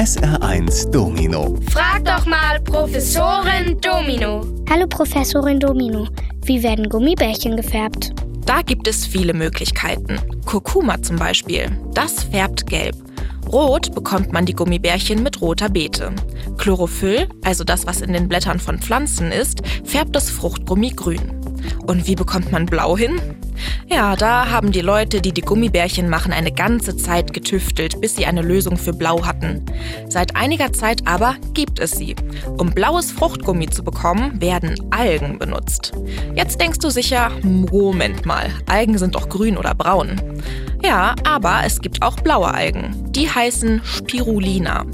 SR1 Domino. Frag doch mal Professorin Domino. Hallo Professorin Domino. Wie werden Gummibärchen gefärbt? Da gibt es viele Möglichkeiten. Kurkuma zum Beispiel. Das färbt gelb. Rot bekommt man die Gummibärchen mit roter Beete. Chlorophyll, also das, was in den Blättern von Pflanzen ist, färbt das Fruchtgummi grün. Und wie bekommt man blau hin? Ja, da haben die Leute, die die Gummibärchen machen, eine ganze Zeit getüftelt, bis sie eine Lösung für Blau hatten. Seit einiger Zeit aber gibt es sie. Um blaues Fruchtgummi zu bekommen, werden Algen benutzt. Jetzt denkst du sicher, Moment mal, Algen sind doch grün oder braun. Ja, aber es gibt auch blaue Algen. Die heißen Spirulina.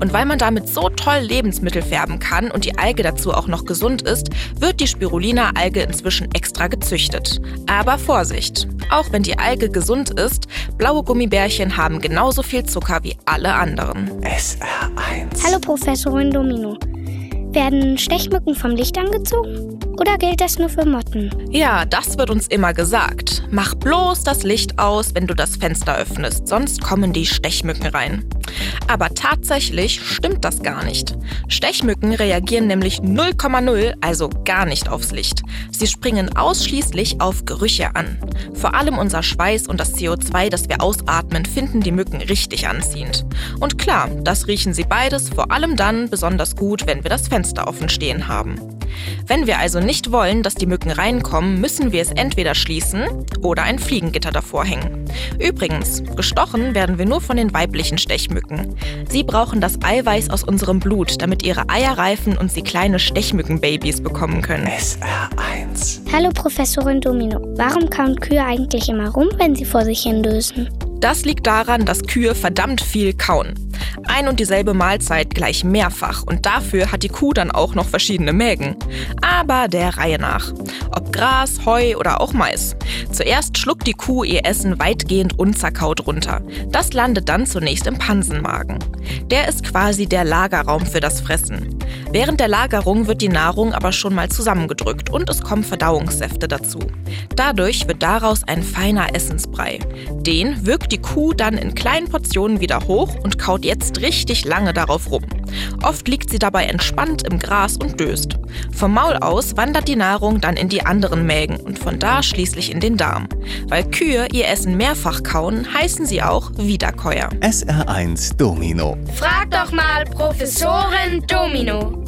Und weil man damit so toll Lebensmittel färben kann und die Alge dazu auch noch gesund ist, wird die Spirulina-Alge inzwischen extra gezüchtet. Aber Vorsicht! Auch wenn die Alge gesund ist, blaue Gummibärchen haben genauso viel Zucker wie alle anderen. SR1. Hallo Professorin Domino. Werden Stechmücken vom Licht angezogen? Oder gilt das nur für Motten? Ja, das wird uns immer gesagt. Mach bloß das Licht aus, wenn du das Fenster öffnest, sonst kommen die Stechmücken rein. Aber tatsächlich stimmt das gar nicht. Stechmücken reagieren nämlich 0,0, also gar nicht aufs Licht. Sie springen ausschließlich auf Gerüche an. Vor allem unser Schweiß und das CO2, das wir ausatmen, finden die Mücken richtig anziehend. Und klar, das riechen sie beides vor allem dann besonders gut, wenn wir das Fenster offen stehen haben. Wenn wir also nicht wollen, dass die Mücken reinkommen, müssen wir es entweder schließen oder ein Fliegengitter davor hängen. Übrigens, gestochen werden wir nur von den weiblichen Stechmücken. Sie brauchen das Eiweiß aus unserem Blut, damit ihre Eier reifen und sie kleine Stechmückenbabys bekommen können. SR1. Hallo Professorin Domino. Warum kauen Kühe eigentlich immer rum, wenn sie vor sich hin dösen? Das liegt daran, dass Kühe verdammt viel kauen. Ein und dieselbe Mahlzeit gleich mehrfach und dafür hat die Kuh dann auch noch verschiedene Mägen. Aber der Reihe nach. Ob Gras, Heu oder auch Mais. Zuerst schluckt die Kuh ihr Essen weitgehend unzerkaut runter. Das landet dann zunächst im Pansenmagen. Der ist quasi der Lagerraum für das Fressen. Während der Lagerung wird die Nahrung aber schon mal zusammengedrückt und es kommen Verdauungssäfte dazu. Dadurch wird daraus ein feiner Essensbrei. Den wirkt die Kuh dann in kleinen Portionen wieder hoch und kaut jetzt richtig lange darauf rum. Oft liegt sie dabei entspannt im Gras und döst. Vom Maul aus wandert die Nahrung dann in die anderen Mägen und von da schließlich in den Darm. Weil Kühe ihr Essen mehrfach kauen, heißen sie auch Wiederkäuer. SR1 Domino. Frag doch mal Professorin Domino.